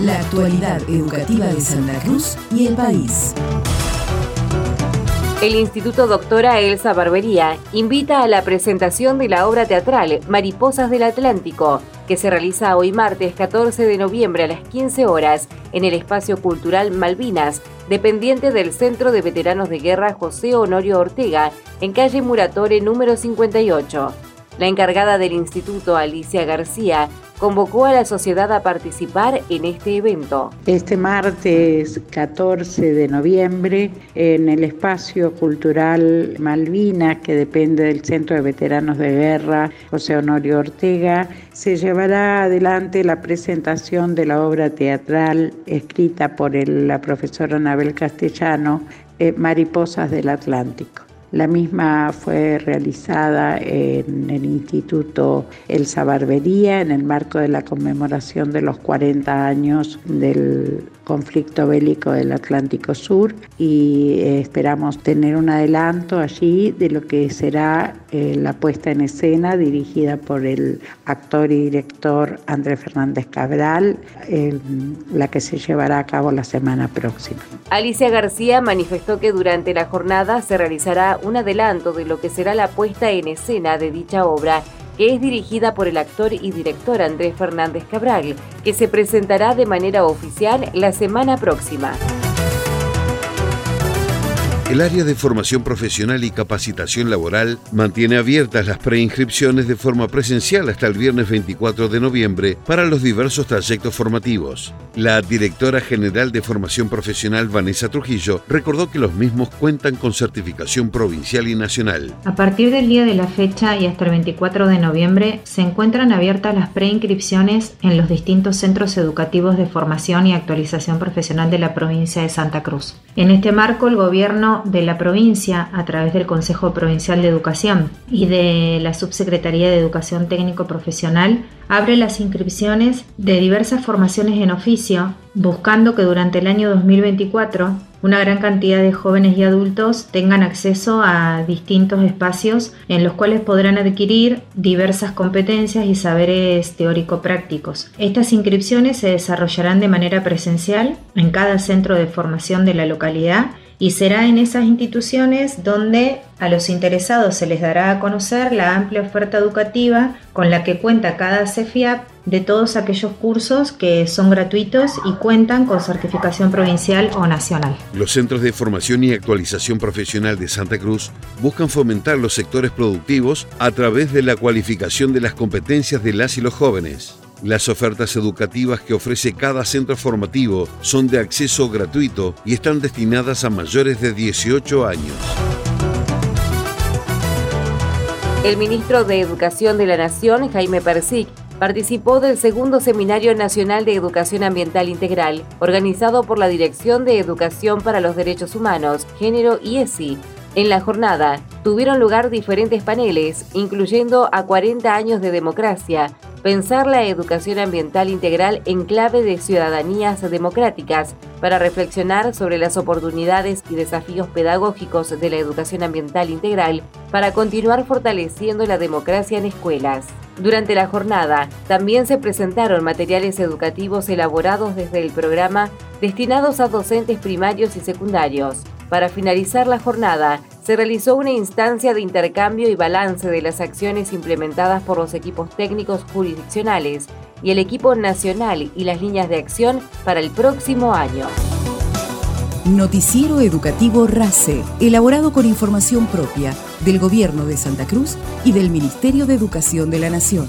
la actualidad educativa de Santa Cruz y el país. El Instituto Doctora Elsa Barbería invita a la presentación de la obra teatral Mariposas del Atlántico, que se realiza hoy martes 14 de noviembre a las 15 horas en el Espacio Cultural Malvinas, dependiente del Centro de Veteranos de Guerra José Honorio Ortega, en calle Muratore número 58. La encargada del instituto, Alicia García, convocó a la sociedad a participar en este evento. Este martes 14 de noviembre, en el espacio cultural Malvinas, que depende del Centro de Veteranos de Guerra José Honorio Ortega, se llevará adelante la presentación de la obra teatral escrita por la profesora Anabel Castellano, eh, Mariposas del Atlántico. La misma fue realizada en el Instituto Elsa Barbería en el marco de la conmemoración de los 40 años del conflicto bélico del Atlántico Sur y eh, esperamos tener un adelanto allí de lo que será eh, la puesta en escena dirigida por el actor y director Andrés Fernández Cabral, la que se llevará a cabo la semana próxima. Alicia García manifestó que durante la jornada se realizará un adelanto de lo que será la puesta en escena de dicha obra que es dirigida por el actor y director Andrés Fernández Cabral, que se presentará de manera oficial la semana próxima. El área de formación profesional y capacitación laboral mantiene abiertas las preinscripciones de forma presencial hasta el viernes 24 de noviembre para los diversos trayectos formativos. La directora general de formación profesional, Vanessa Trujillo, recordó que los mismos cuentan con certificación provincial y nacional. A partir del día de la fecha y hasta el 24 de noviembre se encuentran abiertas las preinscripciones en los distintos centros educativos de formación y actualización profesional de la provincia de Santa Cruz. En este marco, el de la provincia, a través del Consejo Provincial de Educación y de la Subsecretaría de Educación Técnico Profesional, abre las inscripciones de diversas formaciones en oficio, buscando que durante el año 2024 una gran cantidad de jóvenes y adultos tengan acceso a distintos espacios en los cuales podrán adquirir diversas competencias y saberes teórico-prácticos. Estas inscripciones se desarrollarán de manera presencial en cada centro de formación de la localidad y será en esas instituciones donde a los interesados se les dará a conocer la amplia oferta educativa con la que cuenta cada CEFIAP de todos aquellos cursos que son gratuitos y cuentan con certificación provincial o nacional. Los centros de formación y actualización profesional de Santa Cruz buscan fomentar los sectores productivos a través de la cualificación de las competencias de las y los jóvenes. Las ofertas educativas que ofrece cada centro formativo son de acceso gratuito y están destinadas a mayores de 18 años. El ministro de Educación de la Nación, Jaime Persic, participó del segundo Seminario Nacional de Educación Ambiental Integral, organizado por la Dirección de Educación para los Derechos Humanos, Género y ESI. En la jornada tuvieron lugar diferentes paneles, incluyendo a 40 años de democracia, pensar la educación ambiental integral en clave de ciudadanías democráticas para reflexionar sobre las oportunidades y desafíos pedagógicos de la educación ambiental integral para continuar fortaleciendo la democracia en escuelas. Durante la jornada también se presentaron materiales educativos elaborados desde el programa destinados a docentes primarios y secundarios. Para finalizar la jornada, se realizó una instancia de intercambio y balance de las acciones implementadas por los equipos técnicos jurisdiccionales y el equipo nacional y las líneas de acción para el próximo año. Noticiero Educativo RACE, elaborado con información propia del Gobierno de Santa Cruz y del Ministerio de Educación de la Nación.